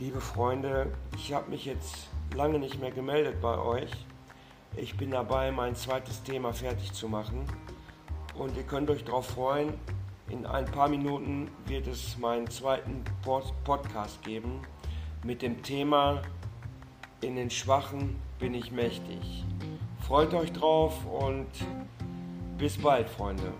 Liebe Freunde, ich habe mich jetzt lange nicht mehr gemeldet bei euch. Ich bin dabei, mein zweites Thema fertig zu machen. Und ihr könnt euch darauf freuen, in ein paar Minuten wird es meinen zweiten Podcast geben mit dem Thema In den Schwachen bin ich mächtig. Freut euch drauf und bis bald, Freunde.